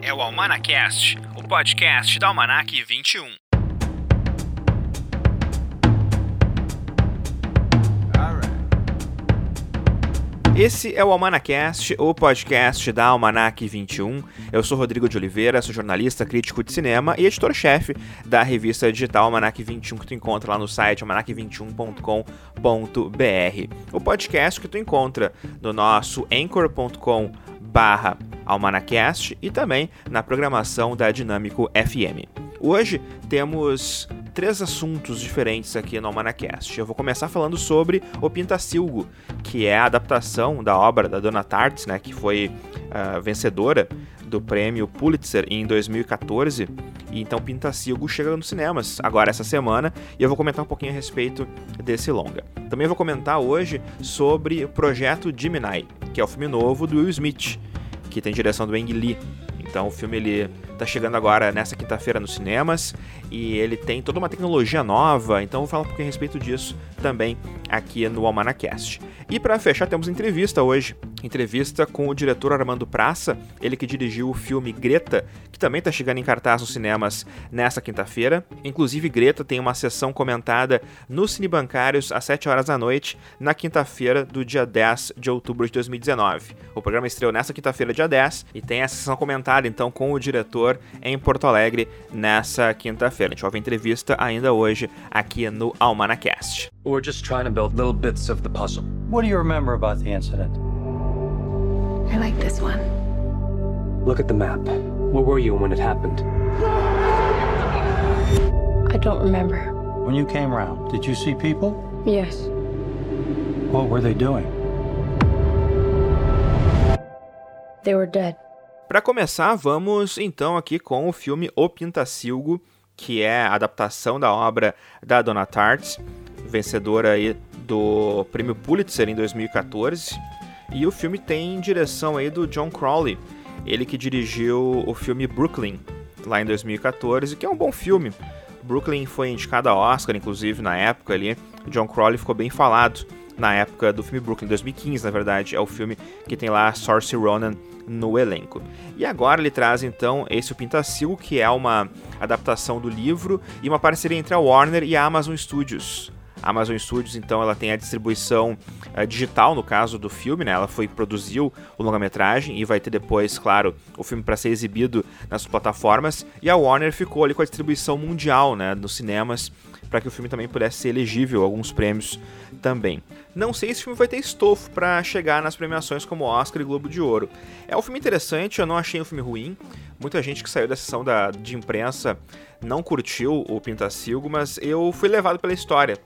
É o Almanacast, o podcast da Almanac 21. Esse é o Almanacast, o podcast da Almanac 21. Eu sou Rodrigo de Oliveira, sou jornalista, crítico de cinema e editor-chefe da revista digital Almanac 21 que tu encontra lá no site almanac21.com.br. O podcast que tu encontra no nosso anchor.com barra Almanacast e também na programação da Dinâmico FM. Hoje temos três assuntos diferentes aqui no Almanacast. Eu vou começar falando sobre o Pintacilgo, que é a adaptação da obra da Dona Tartt, né, que foi uh, vencedora do prêmio Pulitzer em 2014. E então Pintacilgo chega nos cinemas agora essa semana e eu vou comentar um pouquinho a respeito desse longa. Também vou comentar hoje sobre o projeto Gemini, que é o filme novo do Will Smith, que tem direção do Ang Lee. Então o filme ele tá chegando agora nessa quinta-feira nos cinemas e ele tem toda uma tecnologia nova, então vou falar um pouquinho a respeito disso também aqui no Almanacast. E para fechar, temos entrevista hoje. Entrevista com o diretor Armando Praça, ele que dirigiu o filme Greta, que também está chegando em cartaz nos cinemas nesta quinta-feira. Inclusive, Greta tem uma sessão comentada nos Cinebancários às 7 horas da noite, na quinta-feira do dia 10 de outubro de 2019. O programa estreou nessa quinta-feira, dia 10, e tem a sessão comentada então com o diretor em Porto Alegre nessa quinta-feira. A gente vai ver entrevista ainda hoje aqui no Almanacast. We're just trying to build little bits of the puzzle. What do you remember about the incident? I like this one. Look at the map. Where were you when it happened? I don't remember. When you came round, did you see people? Yes. What were they doing? They were dead. Para começar, vamos então aqui com o filme O Pintacilgo, que é a adaptação da obra da Donna Tartt, vencedora aí do Prêmio Pulitzer em 2014. E o filme tem direção aí do John Crowley, ele que dirigiu o filme Brooklyn lá em 2014, que é um bom filme. Brooklyn foi indicado a Oscar, inclusive, na época ali. John Crowley ficou bem falado na época do filme Brooklyn, 2015, na verdade, é o filme que tem lá Saoirse Ronan no elenco. E agora ele traz então esse O Pintacilgo, que é uma adaptação do livro e uma parceria entre a Warner e a Amazon Studios. A Amazon Studios, então, ela tem a distribuição uh, digital, no caso do filme, né? Ela foi produziu o longa-metragem e vai ter depois, claro, o filme para ser exibido nas plataformas. E a Warner ficou ali com a distribuição mundial, né? Nos cinemas, para que o filme também pudesse ser elegível a alguns prêmios também. Não sei se o filme vai ter estofo para chegar nas premiações como Oscar e Globo de Ouro. É um filme interessante, eu não achei um filme ruim. Muita gente que saiu da sessão da, de imprensa não curtiu o Pintacilgo, mas eu fui levado pela história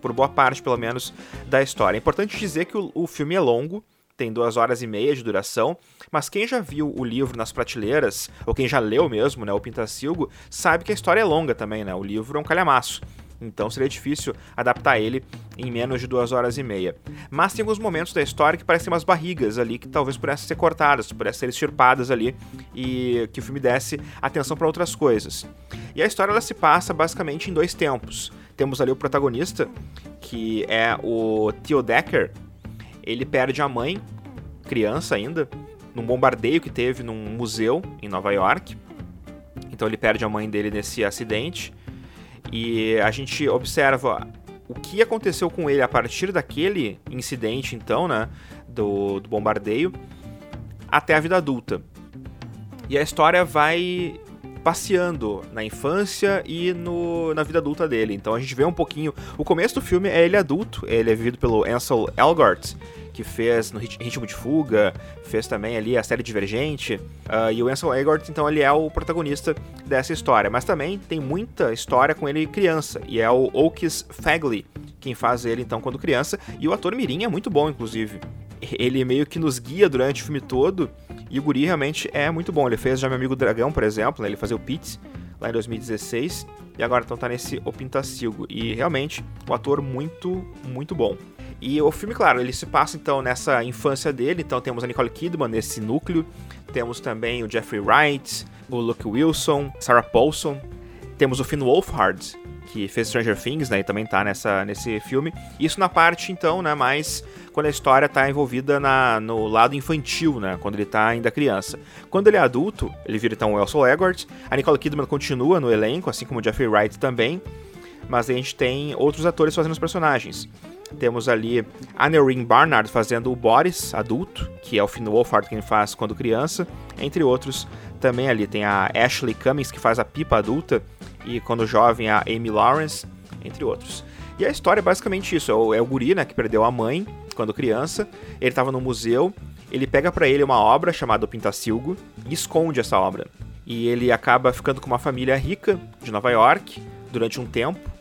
por boa parte, pelo menos, da história. É importante dizer que o, o filme é longo, tem duas horas e meia de duração, mas quem já viu o livro nas prateleiras, ou quem já leu mesmo, né, o Pintacilgo, sabe que a história é longa também, né? O livro é um calhamaço. Então seria difícil adaptar ele em menos de duas horas e meia. Mas tem alguns momentos da história que parecem umas barrigas ali que talvez pudessem ser cortadas, pudessem ser extirpadas ali e que o filme desse atenção para outras coisas. E a história ela se passa basicamente em dois tempos temos ali o protagonista, que é o Theo Decker. Ele perde a mãe, criança ainda, num bombardeio que teve num museu em Nova York. Então ele perde a mãe dele nesse acidente. E a gente observa o que aconteceu com ele a partir daquele incidente, então, né? Do, do bombardeio, até a vida adulta. E a história vai passeando na infância e no, na vida adulta dele. Então a gente vê um pouquinho. O começo do filme é ele adulto, ele é vivido pelo Ansel Elgort, que fez no Ritmo de Fuga, fez também ali a série Divergente. Uh, e o Ansel Elgort, então, ele é o protagonista dessa história. Mas também tem muita história com ele criança, e é o Oakes Fagley quem faz ele então quando criança. E o ator Mirim é muito bom, inclusive. Ele meio que nos guia durante o filme todo e o Guri realmente é muito bom. Ele fez já Meu Amigo Dragão, por exemplo, né? ele fazia o Pete lá em 2016. E agora então tá nesse O Pintacilgo. E realmente, um ator muito, muito bom. E o filme, claro, ele se passa então nessa infância dele. Então temos a Nicole Kidman nesse núcleo. Temos também o Jeffrey Wright, o Luke Wilson, Sarah Paulson. Temos o Finn Wolfhard, que fez Stranger Things, né, e também tá nessa, nesse filme. Isso na parte, então, né, mais quando a história tá envolvida na, no lado infantil, né, quando ele tá ainda criança. Quando ele é adulto, ele vira então o Elson Eggert, a Nicole Kidman continua no elenco, assim como o Jeffrey Wright também, mas a gente tem outros atores fazendo os personagens. Temos ali a Nerine Barnard fazendo o Boris, adulto, que é o Finn Wolfhard que ele faz quando criança, entre outros. Também ali tem a Ashley Cummings, que faz a Pipa adulta, e quando jovem a Amy Lawrence, entre outros. E a história é basicamente isso: é o, é o guri, né, que perdeu a mãe quando criança. Ele estava no museu, ele pega para ele uma obra chamada O Pintacilgo e esconde essa obra. E ele acaba ficando com uma família rica de Nova York durante um tempo.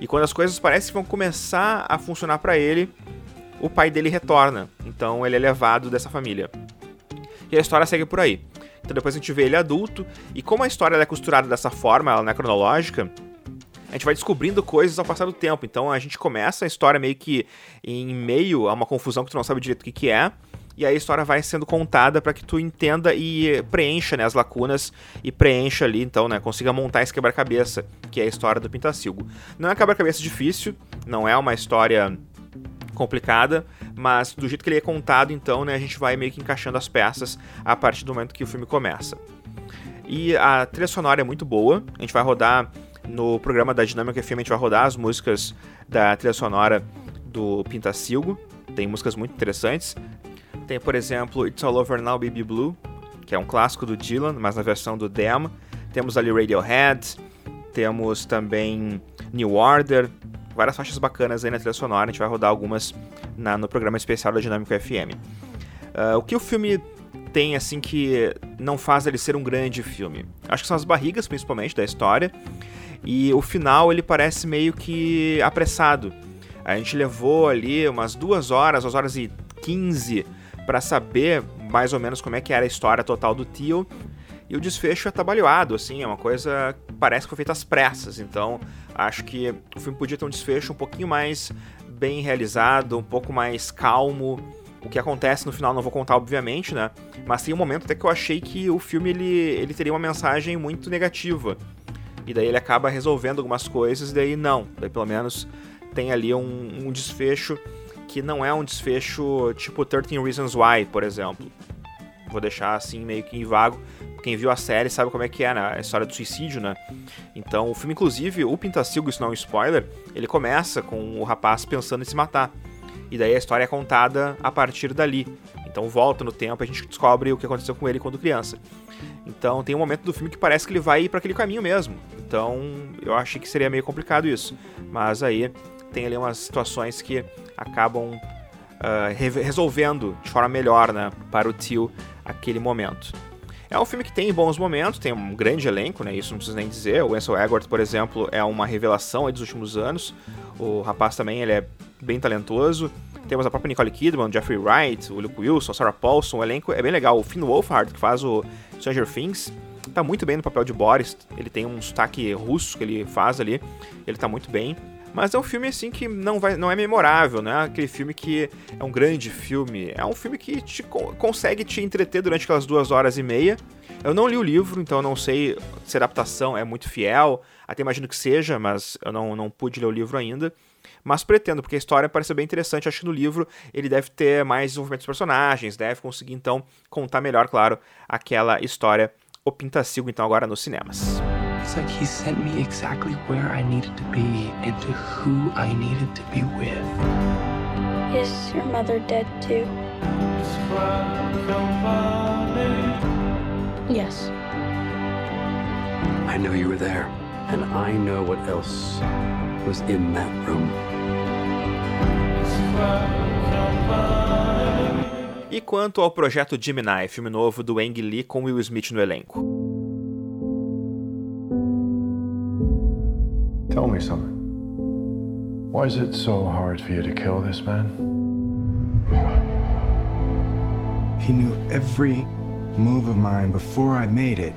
E quando as coisas parecem que vão começar a funcionar para ele, o pai dele retorna. Então ele é levado dessa família. E a história segue por aí. Então depois a gente vê ele adulto. E como a história é costurada dessa forma, ela não é cronológica, a gente vai descobrindo coisas ao passar do tempo. Então a gente começa a história meio que em meio a uma confusão que tu não sabe direito o que, que é. E aí a história vai sendo contada para que tu entenda e preencha né, as lacunas e preencha ali, então, né, consiga montar esse quebra-cabeça, que é a história do Pintacilgo. Não é um quebra-cabeça difícil, não é uma história complicada, mas do jeito que ele é contado, então, né, a gente vai meio que encaixando as peças a partir do momento que o filme começa. E a trilha sonora é muito boa, a gente vai rodar no programa da Dinâmica FM, a gente vai rodar as músicas da trilha sonora do Pintacilgo, tem músicas muito interessantes. Tem, por exemplo, It's All Over Now Baby Blue, que é um clássico do Dylan, mas na versão do Dem. Temos ali Radiohead, temos também New Order, várias faixas bacanas aí na trilha sonora, a gente vai rodar algumas na, no programa especial da Dinâmico FM. Uh, o que o filme tem, assim, que não faz ele ser um grande filme? Acho que são as barrigas, principalmente, da história, e o final ele parece meio que apressado. A gente levou ali umas duas horas, duas horas e quinze para saber mais ou menos como é que era a história total do tio. E o desfecho é trabalhado, assim, é uma coisa parece que foi feita às pressas. Então, acho que o filme podia ter um desfecho um pouquinho mais bem realizado, um pouco mais calmo. O que acontece no final não vou contar, obviamente, né? Mas tem um momento até que eu achei que o filme ele, ele teria uma mensagem muito negativa. E daí ele acaba resolvendo algumas coisas, e daí não. Daí pelo menos tem ali um, um desfecho que não é um desfecho tipo 13 Reasons Why, por exemplo. Vou deixar assim meio que em vago. Quem viu a série sabe como é que é, né? A história do suicídio, né? Então, o filme, inclusive, o Pintacilgo, isso não é um spoiler, ele começa com o rapaz pensando em se matar. E daí a história é contada a partir dali. Então volta no tempo a gente descobre o que aconteceu com ele quando criança. Então tem um momento do filme que parece que ele vai ir para aquele caminho mesmo. Então eu achei que seria meio complicado isso. Mas aí tem ali umas situações que acabam uh, resolvendo de forma melhor né, para o tio aquele momento. É um filme que tem bons momentos, tem um grande elenco, né? Isso não precisa nem dizer. O Ansel Elgort, por exemplo, é uma revelação dos últimos anos. O rapaz também ele é bem talentoso. Temos a própria Nicole Kidman, Jeffrey Wright, o Luke Wilson, a Sarah Paulson. O elenco é bem legal. O Finn Wolfhard, que faz o Stranger Things, tá muito bem no papel de Boris. Ele tem um sotaque russo que ele faz ali. Ele tá muito bem. Mas é um filme assim que não, vai, não é memorável, né? Aquele filme que é um grande filme. É um filme que te, consegue te entreter durante aquelas duas horas e meia. Eu não li o livro, então eu não sei se a adaptação é muito fiel. Até imagino que seja, mas eu não, não pude ler o livro ainda. Mas pretendo, porque a história parece bem interessante. Acho que no livro ele deve ter mais desenvolvimento dos personagens, deve conseguir então contar melhor, claro, aquela história. O Pintacilgo, então, agora nos cinemas. It's like he sent me exactly where I needed to be and to who I needed to be with. Is your mother dead too? Yes. I know you were there, and I know what else was in that room. E quanto ao projeto Gemini, filme novo do Ang Lee com Will Smith no elenco? Tell me something. Why is it so hard for you to kill this man? He knew every move of mine before I made it.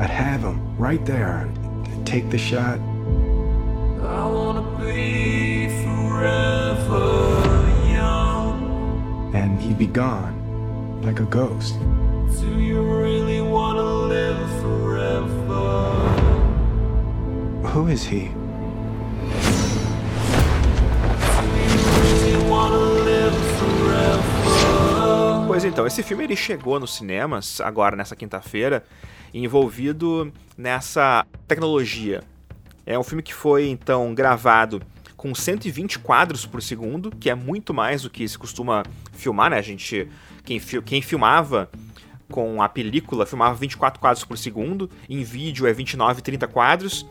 I'd have him right there. Take the shot. I wanna be forever young. And he'd be gone, like a ghost. Who is he? Pois então, esse filme ele chegou nos cinemas agora nessa quinta-feira, envolvido nessa tecnologia. É um filme que foi então gravado com 120 quadros por segundo, que é muito mais do que se costuma filmar, né? A gente quem, quem filmava com a película filmava 24 quadros por segundo, em vídeo é 29, 30 quadros.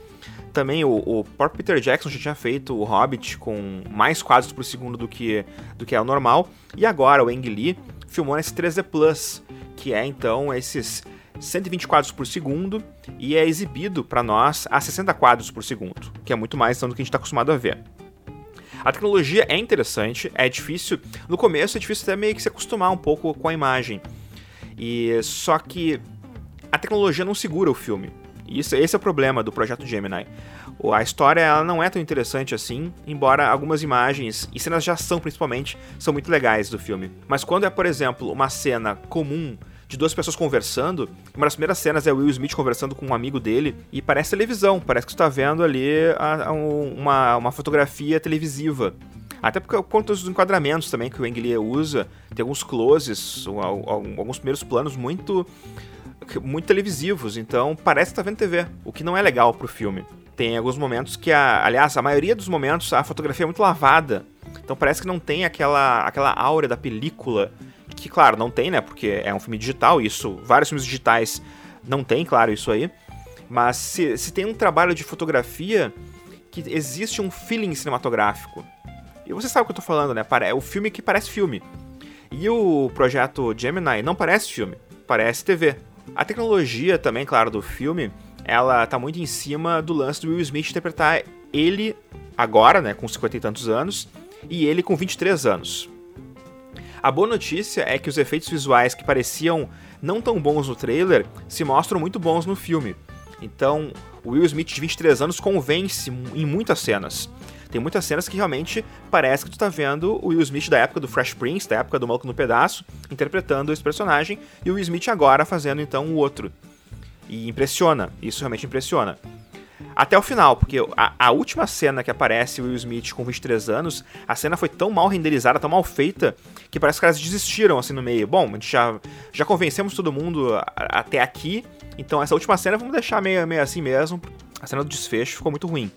Também o, o próprio Peter Jackson já tinha feito o Hobbit com mais quadros por segundo do que, do que é o normal. E agora o Ang Lee filmou nesse 3D Plus, que é então esses 120 quadros por segundo e é exibido para nós a 60 quadros por segundo, que é muito mais do que a gente está acostumado a ver. A tecnologia é interessante, é difícil. No começo é difícil até meio que se acostumar um pouco com a imagem. E só que a tecnologia não segura o filme. Isso, esse é o problema do projeto Gemini. A história ela não é tão interessante assim, embora algumas imagens e cenas de ação principalmente são muito legais do filme. Mas quando é, por exemplo, uma cena comum de duas pessoas conversando. Uma das primeiras cenas é Will Smith conversando com um amigo dele e parece televisão, parece que está vendo ali a, a, uma, uma fotografia televisiva. Até porque quanto aos enquadramentos também que o Ang Lee usa, tem alguns closes, alguns primeiros planos muito muito televisivos, então parece que tá vendo TV, o que não é legal pro filme. Tem alguns momentos que, a, aliás, a maioria dos momentos a fotografia é muito lavada, então parece que não tem aquela, aquela aura da película que, claro, não tem, né? Porque é um filme digital, isso, vários filmes digitais não tem, claro, isso aí. Mas se, se tem um trabalho de fotografia que existe um feeling cinematográfico. E você sabe o que eu tô falando, né? É o filme que parece filme. E o projeto Gemini não parece filme, parece TV. A tecnologia também, claro, do filme, ela tá muito em cima do lance do Will Smith interpretar ele agora, né, com 50 e tantos anos, e ele com 23 anos. A boa notícia é que os efeitos visuais que pareciam não tão bons no trailer se mostram muito bons no filme. Então, o Will Smith de 23 anos convence em muitas cenas. Tem muitas cenas que realmente parece que tu tá vendo o Will Smith da época do Fresh Prince, da época do Maluco no Pedaço, interpretando esse personagem, e o Will Smith agora fazendo então o outro. E impressiona, isso realmente impressiona até o final, porque a, a, última cena que aparece o Will Smith com 23 anos, a cena foi tão mal renderizada, tão mal feita, que parece que caras desistiram assim no meio. Bom, já, já convencemos todo mundo a, até aqui, então essa última cena vamos deixar meio, meio assim mesmo. A cena do desfecho ficou muito ruim.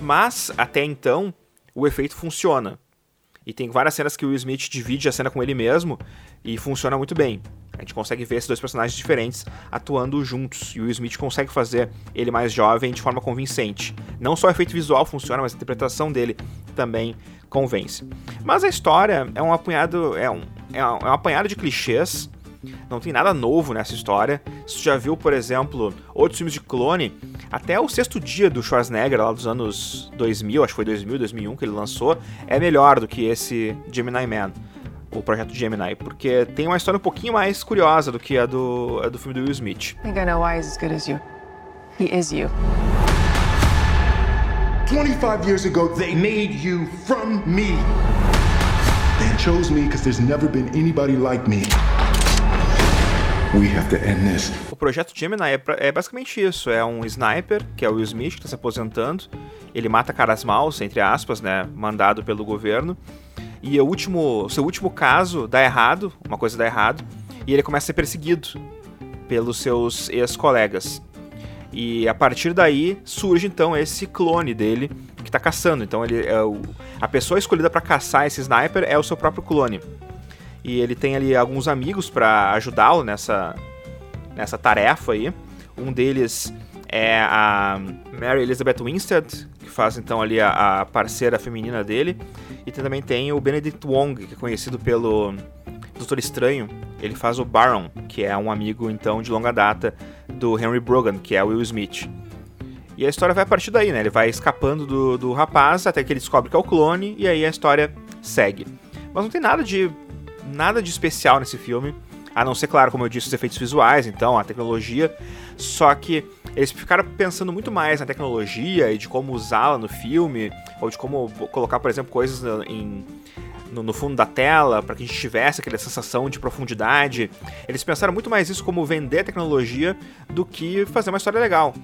Mas, até então, o efeito funciona. E tem várias cenas que o Will Smith divide a cena com ele mesmo e funciona muito bem. A gente consegue ver esses dois personagens diferentes atuando juntos. E o Will Smith consegue fazer ele mais jovem de forma convincente. Não só o efeito visual funciona, mas a interpretação dele também convence. Mas a história é um apanhado, é um, é um, é um apanhado de clichês. Não tem nada novo nessa história. Se você já viu, por exemplo, outros filmes de clone, até o sexto dia do Schwarzenegger, lá dos anos 2000, acho que foi 2000, 2001 que ele lançou, é melhor do que esse Gemini Man, o projeto Gemini, porque tem uma história um pouquinho mais curiosa do que a do, a do filme do Will Smith. I think I know why he's as good as you. He is you. 25 years ago, they made you from me. They chose me because there's never been anybody like me. O projeto Gemini é, basicamente isso: é um sniper, que é o Will Smith, que está se aposentando. Ele mata caras maus, entre aspas, né? Mandado pelo governo. E o último, seu último caso dá errado, uma coisa dá errado, e ele começa a ser perseguido pelos seus ex-colegas. E a partir daí surge então esse clone dele que está caçando. Então ele é a pessoa escolhida para caçar esse sniper é o seu próprio clone e ele tem ali alguns amigos para ajudá-lo nessa, nessa tarefa aí. Um deles é a Mary Elizabeth Winstead, que faz então ali a, a parceira feminina dele. E também tem o Benedict Wong, que é conhecido pelo Doutor Estranho. Ele faz o Baron, que é um amigo então de longa data do Henry Brogan, que é Will Smith. E a história vai a partir daí, né? Ele vai escapando do, do rapaz até que ele descobre que é o clone, e aí a história segue. Mas não tem nada de nada de especial nesse filme, a não ser, claro, como eu disse, os efeitos visuais, então, a tecnologia. Só que eles ficaram pensando muito mais na tecnologia e de como usá-la no filme, ou de como colocar, por exemplo, coisas em, no, no, fundo da tela, para que a gente tivesse aquela sensação de profundidade. Eles pensaram muito mais isso como vender tecnologia do que fazer uma história legal.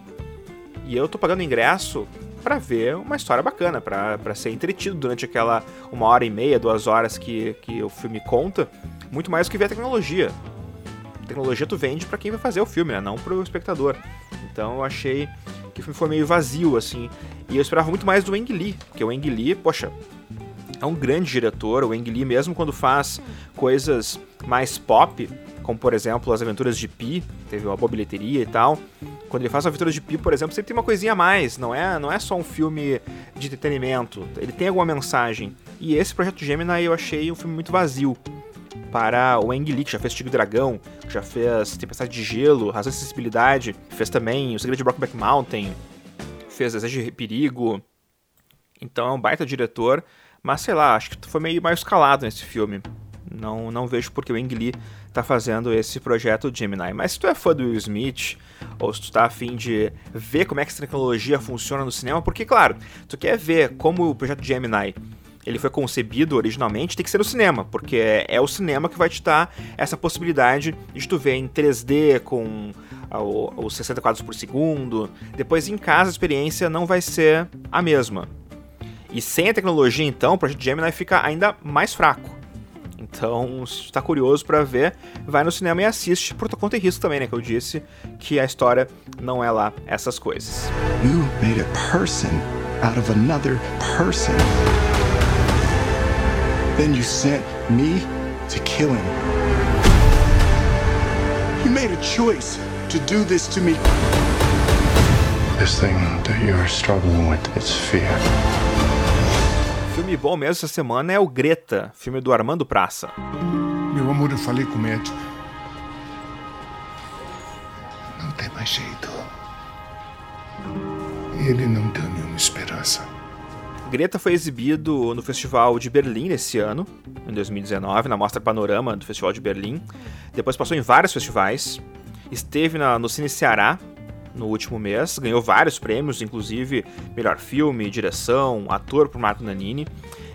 E eu tô pagando ingresso para ver uma história bacana, para ser entretido durante aquela uma hora e meia, duas horas que, que o filme conta, muito mais do que ver a tecnologia. A tecnologia tu vende para quem vai fazer o filme, né? Não pro espectador. Então eu achei que o filme foi meio vazio, assim. E eu esperava muito mais do Ang Lee, porque o Ang Lee, poxa, é um grande diretor. O Ang Lee, mesmo quando faz coisas mais pop, como por exemplo As Aventuras de Pi, teve uma boa bilheteria e tal. Quando ele faz As Aventuras de Pi, por exemplo, sempre tem uma coisinha a mais, não é, não é só um filme de entretenimento, ele tem alguma mensagem. E esse Projeto Gemini eu achei um filme muito vazio para o Ang Lee, que já fez Tigre Dragão, que já fez Tempestade de Gelo, Razão e Sensibilidade, fez também O Segredo de Brokeback Mountain, fez Desejo de Perigo. Então é um baita diretor, mas sei lá, acho que foi meio mais escalado nesse filme. Não, não vejo porque o Ang Lee tá fazendo esse projeto Gemini. Mas se tu é fã do Will Smith, ou se tu tá afim de ver como é que essa tecnologia funciona no cinema, porque, claro, tu quer ver como o projeto Gemini ele foi concebido originalmente, tem que ser no cinema, porque é o cinema que vai te dar essa possibilidade de tu ver em 3D com os 60 quadros por segundo. Depois em casa a experiência não vai ser a mesma. E sem a tecnologia, então, o Projeto Gemini fica ainda mais fraco. Então, se está curioso para ver, vai no cinema e assiste por tua conta e risco também, né? Que eu disse que a história não é lá essas coisas. You made a person out of another person. Then you sent me to kill him. You made a choice to do this to me. This thing that you're struggling with is fear. Filme bom mesmo essa semana é o Greta, filme do Armando Praça. Meu amor, eu falei com o médico. Não tem mais jeito. Ele não deu nenhuma esperança. Greta foi exibido no Festival de Berlim esse ano, em 2019, na Mostra Panorama do Festival de Berlim. Depois passou em vários festivais. Esteve na, no Cine Ceará no último mês, ganhou vários prêmios, inclusive melhor filme, direção, ator por Marco Nanini.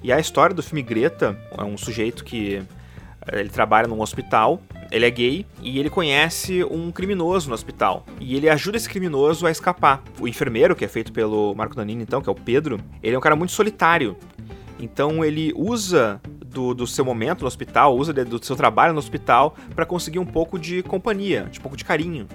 E a história do filme Greta é um sujeito que eh, ele trabalha num hospital, ele é gay e ele conhece um criminoso no hospital. E ele ajuda esse criminoso a escapar. O enfermeiro, que é feito pelo Marco Nanini, então, que é o Pedro, ele é um cara muito solitário. Então ele usa do, do seu momento no hospital, usa do seu trabalho no hospital para conseguir um pouco de companhia, um pouco de carinho.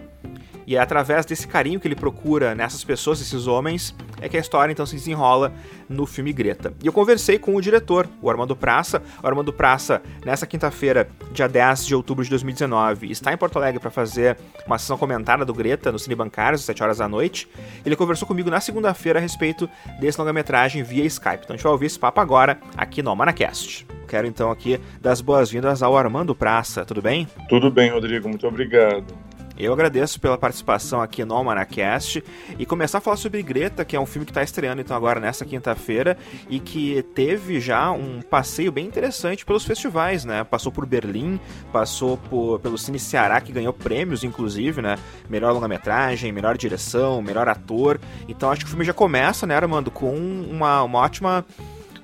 E é através desse carinho que ele procura nessas pessoas, esses homens, é que a história então se desenrola no filme Greta. E eu conversei com o diretor, o Armando Praça. O Armando Praça, nessa quinta-feira, dia 10 de outubro de 2019, está em Porto Alegre para fazer uma sessão comentada do Greta no Cine Bancários, às 7 horas da noite. Ele conversou comigo na segunda-feira a respeito desse longa-metragem via Skype. Então a gente vai ouvir esse papo agora aqui no Manacast. Quero então aqui dar as boas-vindas ao Armando Praça, tudo bem? Tudo bem, Rodrigo, muito obrigado. Eu agradeço pela participação aqui no Almanacast e começar a falar sobre Greta, que é um filme que está estreando então agora nessa quinta-feira e que teve já um passeio bem interessante pelos festivais, né? Passou por Berlim, passou por, pelo Cine Ceará, que ganhou prêmios, inclusive, né? Melhor longa-metragem, melhor direção, melhor ator. Então acho que o filme já começa, né, Armando, com uma, uma ótima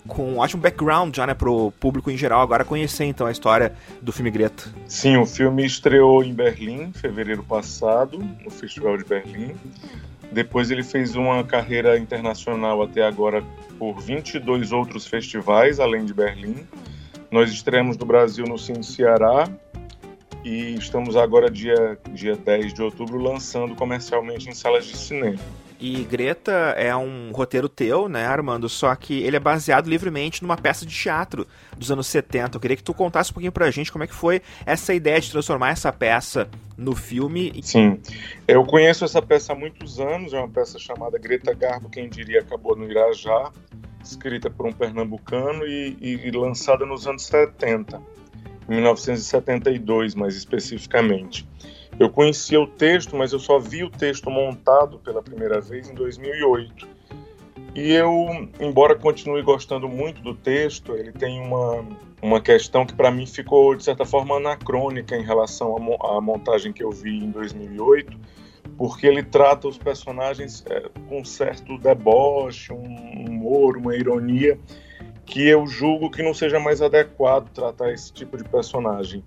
com um ótimo background já, né, pro público em geral agora conhecer então a história do filme Greta. Sim, o filme estreou em Berlim, em fevereiro passado, no Festival de Berlim. Depois ele fez uma carreira internacional até agora por 22 outros festivais, além de Berlim. Nós estreamos no Brasil no Cine Ceará e estamos agora, dia, dia 10 de outubro, lançando comercialmente em salas de cinema. E Greta é um roteiro teu, né, Armando? Só que ele é baseado livremente numa peça de teatro dos anos 70. Eu queria que tu contasse um pouquinho pra gente como é que foi essa ideia de transformar essa peça no filme. Sim, eu conheço essa peça há muitos anos, é uma peça chamada Greta Garbo, quem diria, acabou no Irajá, escrita por um pernambucano e, e, e lançada nos anos 70, em 1972 mais especificamente. Eu conhecia o texto, mas eu só vi o texto montado pela primeira vez em 2008. E eu, embora continue gostando muito do texto, ele tem uma, uma questão que para mim ficou, de certa forma, anacrônica em relação à montagem que eu vi em 2008, porque ele trata os personagens é, com um certo deboche, um humor, uma ironia, que eu julgo que não seja mais adequado tratar esse tipo de personagem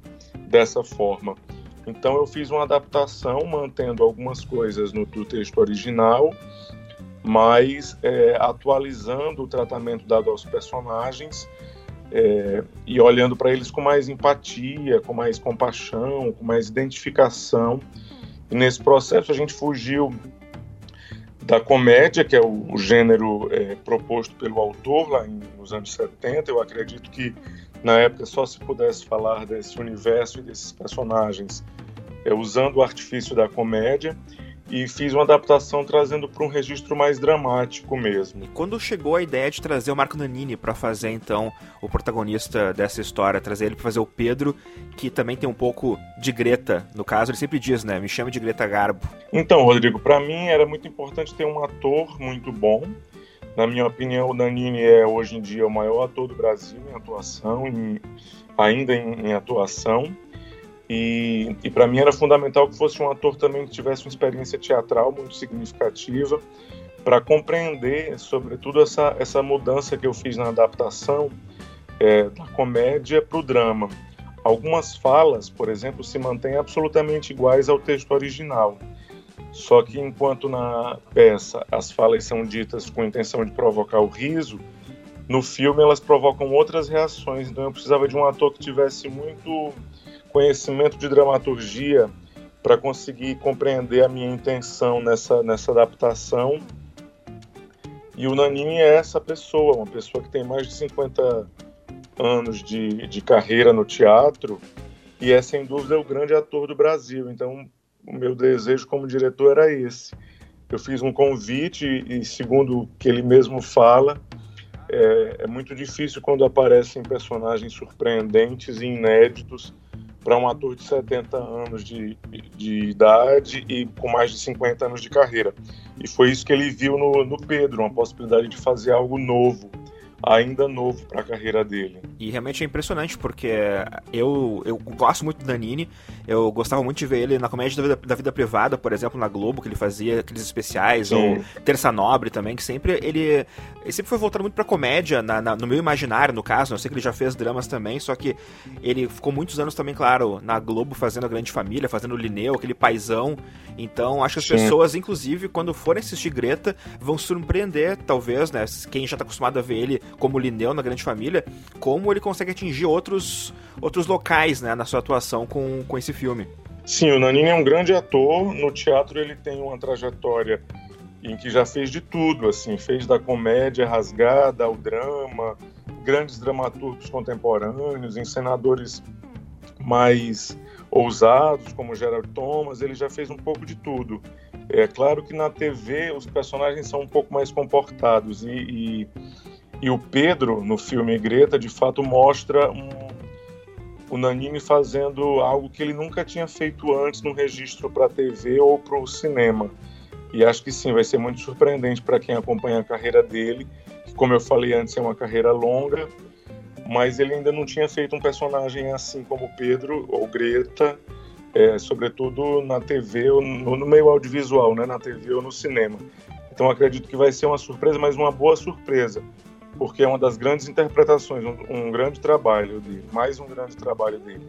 dessa forma. Então eu fiz uma adaptação mantendo algumas coisas no, do texto original, mas é, atualizando o tratamento dado aos personagens é, e olhando para eles com mais empatia, com mais compaixão, com mais identificação. E nesse processo a gente fugiu da comédia, que é o, o gênero é, proposto pelo autor lá em, nos anos 70. Eu acredito que na época só se pudesse falar desse universo e desses personagens é, usando o artifício da comédia e fiz uma adaptação trazendo para um registro mais dramático mesmo. E quando chegou a ideia de trazer o Marco Nanini para fazer então o protagonista dessa história, trazer ele para fazer o Pedro, que também tem um pouco de Greta, no caso ele sempre diz, né, me chama de Greta Garbo. Então, Rodrigo, para mim era muito importante ter um ator muito bom. Na minha opinião, o Nanini é hoje em dia o maior ator do Brasil em atuação, em, ainda em, em atuação. E, e para mim era fundamental que fosse um ator também que tivesse uma experiência teatral muito significativa para compreender, sobretudo, essa, essa mudança que eu fiz na adaptação é, da comédia para o drama. Algumas falas, por exemplo, se mantêm absolutamente iguais ao texto original. Só que enquanto na peça as falas são ditas com a intenção de provocar o riso, no filme elas provocam outras reações. Então eu precisava de um ator que tivesse muito conhecimento de dramaturgia para conseguir compreender a minha intenção nessa, nessa adaptação. E o Nanini é essa pessoa, uma pessoa que tem mais de 50 anos de, de carreira no teatro e é sem dúvida o grande ator do Brasil. Então, o meu desejo como diretor era esse. Eu fiz um convite e, segundo o que ele mesmo fala, é, é muito difícil quando aparecem personagens surpreendentes e inéditos para um ator de 70 anos de, de idade e com mais de 50 anos de carreira. E foi isso que ele viu no, no Pedro, uma possibilidade de fazer algo novo, ainda novo para a carreira dele. E realmente é impressionante, porque eu, eu gosto muito do Danini, eu gostava muito de ver ele na comédia da vida, da vida privada, por exemplo, na Globo, que ele fazia aqueles especiais, Sim. ou Terça Nobre também, que sempre ele, ele sempre foi voltado muito pra comédia, na, na, no meu imaginário, no caso, eu sei que ele já fez dramas também, só que ele ficou muitos anos também, claro, na Globo fazendo a Grande Família, fazendo o Lineu, aquele paizão, então acho que as Sim. pessoas, inclusive, quando forem assistir Greta, vão surpreender, talvez, né, quem já tá acostumado a ver ele como Lineu na Grande Família, como ele consegue atingir outros, outros locais né, na sua atuação com, com esse filme. Sim, o Nanini é um grande ator. No teatro ele tem uma trajetória em que já fez de tudo, assim, fez da comédia rasgada ao drama, grandes dramaturgos contemporâneos, encenadores mais ousados, como Gerald Thomas, ele já fez um pouco de tudo. É claro que na TV os personagens são um pouco mais comportados e, e e o Pedro, no filme Greta, de fato mostra um, o Nanini fazendo algo que ele nunca tinha feito antes no registro para TV ou para o cinema. E acho que sim, vai ser muito surpreendente para quem acompanha a carreira dele, que, como eu falei antes, é uma carreira longa, mas ele ainda não tinha feito um personagem assim como Pedro ou Greta, é, sobretudo na TV ou no, no meio audiovisual, né, na TV ou no cinema. Então acredito que vai ser uma surpresa, mas uma boa surpresa porque é uma das grandes interpretações, um, um grande trabalho dele, mais um grande trabalho dele.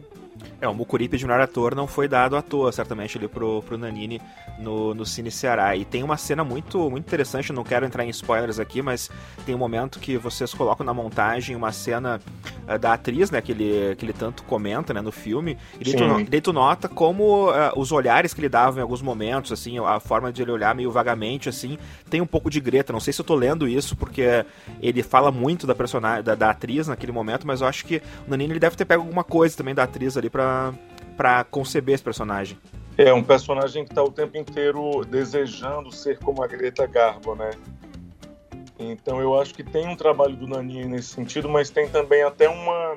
É, o Mucuripe de melhor ator não foi dado à toa, certamente, ali pro, pro Nanini no, no Cine Ceará. E tem uma cena muito, muito interessante, não quero entrar em spoilers aqui, mas tem um momento que vocês colocam na montagem uma cena uh, da atriz, né, que ele, que ele tanto comenta, né, no filme, e daí, tu, daí tu, nota como uh, os olhares que ele dava em alguns momentos, assim, a forma de ele olhar meio vagamente, assim, tem um pouco de Greta. Não sei se eu tô lendo isso, porque ele fala muito da personagem, da, da atriz naquele momento, mas eu acho que o Nanini ele deve ter pego alguma coisa também da atriz ali pra conceber esse personagem. É um personagem que está o tempo inteiro desejando ser como a Greta Garbo, né? Então eu acho que tem um trabalho do Nani nesse sentido, mas tem também até uma,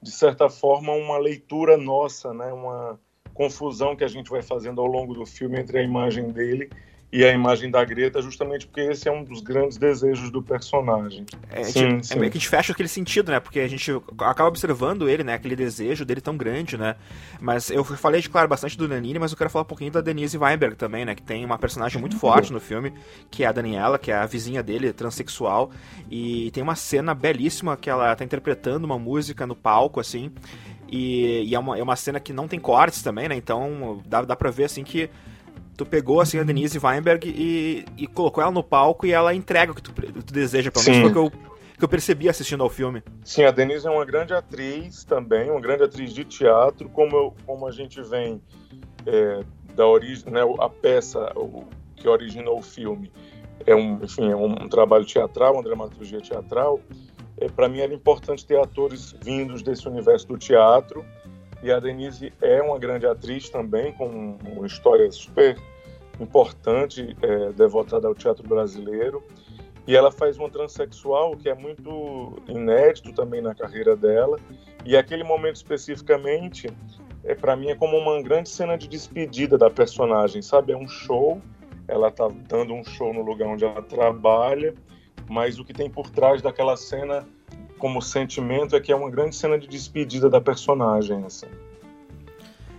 de certa forma, uma leitura nossa, né? Uma confusão que a gente vai fazendo ao longo do filme entre a imagem dele e a imagem da Greta, justamente porque esse é um dos grandes desejos do personagem. É, sim, sim. é meio que a gente fecha aquele sentido, né? Porque a gente acaba observando ele, né? Aquele desejo dele tão grande, né? Mas eu falei, de claro, bastante do Nanini, mas eu quero falar um pouquinho da Denise Weinberg também, né? Que tem uma personagem muito forte no filme, que é a Daniela, que é a vizinha dele, transexual. E tem uma cena belíssima que ela tá interpretando uma música no palco, assim. E, e é, uma, é uma cena que não tem cortes também, né? Então dá, dá pra ver, assim, que tu pegou assim a Denise Weinberg e, e colocou ela no palco e ela entrega o que tu, tu deseja, pelo menos foi o que eu, que eu percebi assistindo ao filme. Sim, a Denise é uma grande atriz também, uma grande atriz de teatro, como, eu, como a gente vem é, da origem, né, a peça o, que originou o filme é um, enfim, é um trabalho teatral, uma dramaturgia teatral. É, Para mim era importante ter atores vindos desse universo do teatro e a Denise é uma grande atriz também, com uma história super importante, é, devotada ao teatro brasileiro. E ela faz uma transexual que é muito inédito também na carreira dela. E aquele momento especificamente, é para mim é como uma grande cena de despedida da personagem, sabe? É um show, ela tá dando um show no lugar onde ela trabalha, mas o que tem por trás daquela cena como sentimento é que é uma grande cena de despedida da personagem, assim.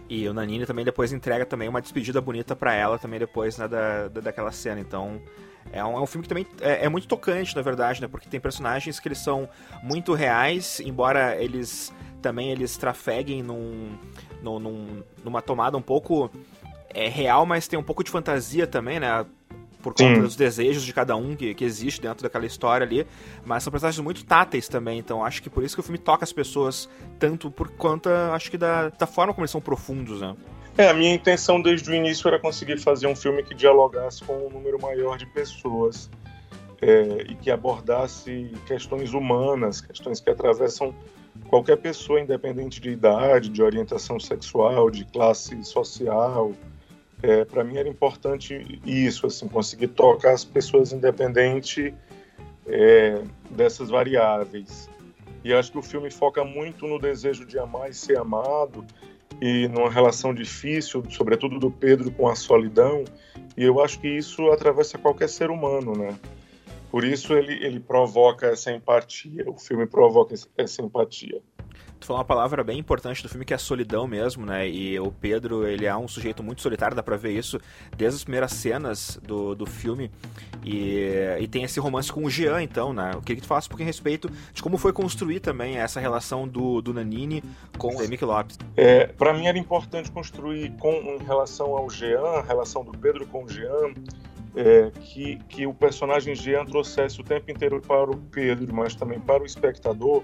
E o Nanini também depois entrega também uma despedida bonita para ela também depois né, da, da, daquela cena. Então é um, é um filme que também é, é, muito tocante, na verdade, né? Porque tem personagens que eles são muito reais, embora eles também eles trafeguem num, num, num numa tomada um pouco é, real, mas tem um pouco de fantasia também, né? Por conta Sim. dos desejos de cada um que, que existe dentro daquela história ali. Mas são personagens muito táteis também, então acho que por isso que o filme toca as pessoas tanto por conta, acho que da, da forma como eles são profundos, né? É, a minha intenção desde o início era conseguir fazer um filme que dialogasse com um número maior de pessoas é, e que abordasse questões humanas, questões que atravessam qualquer pessoa, independente de idade, de orientação sexual, de classe social. É, Para mim era importante isso, assim, conseguir tocar as pessoas independente é, dessas variáveis. E acho que o filme foca muito no desejo de amar e ser amado e numa relação difícil, sobretudo do Pedro com a solidão, e eu acho que isso atravessa qualquer ser humano, né? Por isso ele, ele provoca essa empatia, o filme provoca essa empatia. Tu falou uma palavra bem importante do filme que é a solidão mesmo, né? E o Pedro, ele é um sujeito muito solitário, dá pra ver isso desde as primeiras cenas do, do filme. E, e tem esse romance com o Jean, então, né? Queria que tu falasse um pouquinho a respeito de como foi construir também essa relação do, do Nanini com o Emic Lopes. É, para mim era importante construir com em relação ao Jean, a relação do Pedro com o Jean, é, que, que o personagem Jean trouxesse o tempo inteiro para o Pedro, mas também para o espectador,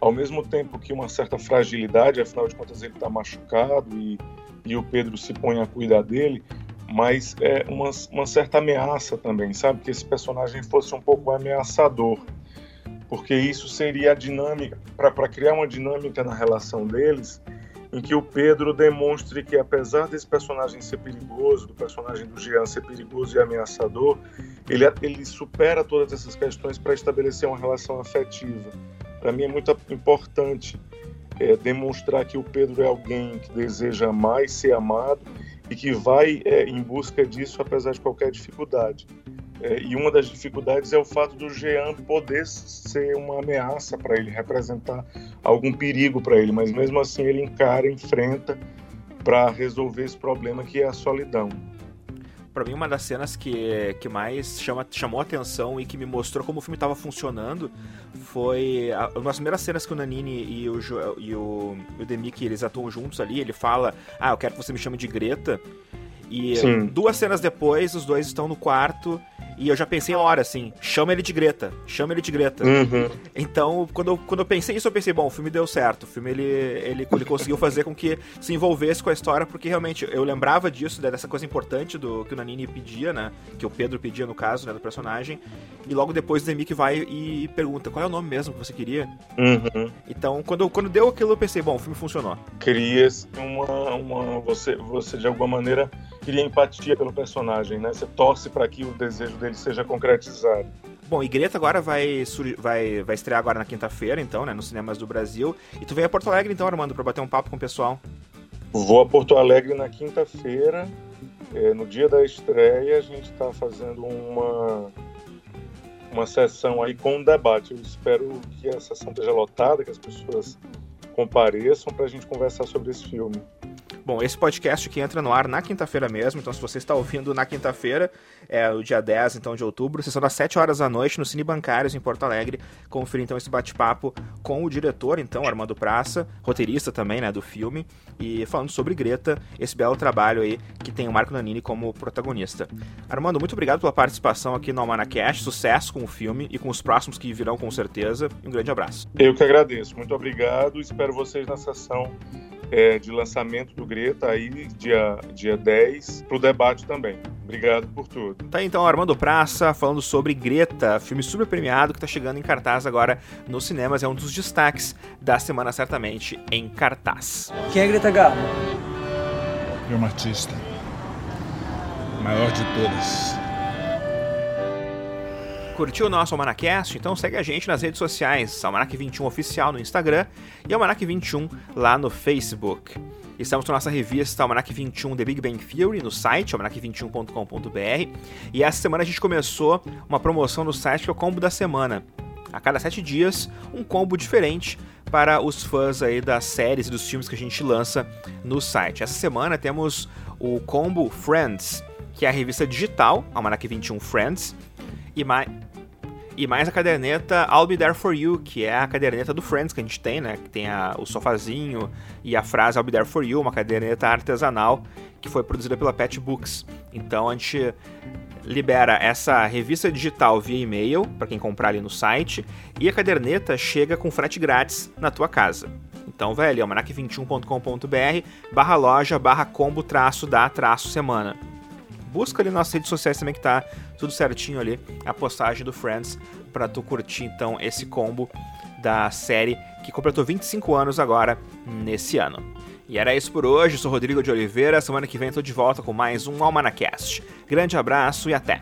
ao mesmo tempo que uma certa fragilidade, afinal de contas ele está machucado e, e o Pedro se põe a cuidar dele, mas é uma, uma certa ameaça também, sabe? Que esse personagem fosse um pouco ameaçador, porque isso seria a dinâmica, para criar uma dinâmica na relação deles, em que o Pedro demonstre que, apesar desse personagem ser perigoso, do personagem do Jean ser perigoso e ameaçador, ele, ele supera todas essas questões para estabelecer uma relação afetiva. Para mim é muito importante é, demonstrar que o Pedro é alguém que deseja amar e ser amado e que vai é, em busca disso apesar de qualquer dificuldade. É, e uma das dificuldades é o fato do Jean poder ser uma ameaça para ele, representar algum perigo para ele, mas mesmo assim ele encara, enfrenta para resolver esse problema que é a solidão para mim uma das cenas que, que mais chama, chamou atenção e que me mostrou como o filme estava funcionando foi a, uma das primeiras cenas que o Nanini e o, e o, o Demick eles atuam juntos ali. Ele fala: Ah, eu quero que você me chame de Greta. E Sim. duas cenas depois, os dois estão no quarto e eu já pensei na hora, assim, chama ele de Greta, chama ele de Greta. Uhum. Então, quando eu, quando eu pensei isso, eu pensei, bom, o filme deu certo. O filme, ele, ele, ele conseguiu fazer com que se envolvesse com a história, porque realmente eu lembrava disso, dessa coisa importante do que o Nanini pedia, né? Que o Pedro pedia, no caso, né, do personagem. E logo depois o Demick vai e pergunta, qual é o nome mesmo que você queria? Uhum. Então, quando, quando deu aquilo, eu pensei, bom, o filme funcionou. Cria uma, uma... Você, você, de alguma maneira, cria empatia pelo personagem, né? Você torce para que o desejo dele ele seja concretizado. Bom, e Greta agora vai, vai, vai estrear agora na quinta-feira, então, né, nos cinemas do Brasil. E tu vem a Porto Alegre, então, Armando, para bater um papo com o pessoal. Vou a Porto Alegre na quinta-feira. É, no dia da estreia, a gente está fazendo uma, uma sessão aí com um debate. Eu espero que a sessão esteja lotada, que as pessoas compareçam para a gente conversar sobre esse filme. Bom, esse podcast aqui entra no ar na quinta-feira mesmo, então se você está ouvindo na quinta-feira, é o dia 10 então, de outubro, sessão das 7 horas da noite no Cine Bancários em Porto Alegre, conferir então esse bate-papo com o diretor, então, Armando Praça, roteirista também, né, do filme, e falando sobre Greta, esse belo trabalho aí que tem o Marco Nanini como protagonista. Armando, muito obrigado pela participação aqui no Almanacash, sucesso com o filme e com os próximos que virão com certeza, e um grande abraço. Eu que agradeço, muito obrigado, espero vocês na sessão é, de lançamento do Greta aí, dia, dia 10, para o debate também. Obrigado por tudo. Tá então Armando Praça falando sobre Greta, filme super premiado que está chegando em cartaz agora nos cinemas. É um dos destaques da semana, certamente, em cartaz. Quem é Greta Garbo? É uma artista. Maior de todas. Curtiu o nosso Almanacast? Então segue a gente nas redes sociais, Almanac21 Oficial no Instagram e Almanac21 lá no Facebook. Estamos com nossa revista Almanac 21 The Big Bang Theory no site almanac21.com.br e essa semana a gente começou uma promoção no site que é o Combo da Semana. A cada sete dias, um combo diferente para os fãs aí das séries e dos filmes que a gente lança no site. Essa semana temos o combo Friends, que é a revista digital, Almanac 21 Friends, e mais, e mais a caderneta I'll Be There For You, que é a caderneta do Friends que a gente tem, né? Que tem a, o sofazinho e a frase I'll Be There For You, uma caderneta artesanal que foi produzida pela Pet Books. Então a gente libera essa revista digital via e-mail para quem comprar ali no site e a caderneta chega com frete grátis na tua casa. Então, velho, almanac21.com.br barra loja barra combo traço da traço semana busca ali nas redes sociais também que tá tudo certinho ali, a postagem do Friends, para tu curtir então esse combo da série que completou 25 anos agora nesse ano. E era isso por hoje, eu sou Rodrigo de Oliveira, semana que vem tô de volta com mais um Almanacast. Grande abraço e até!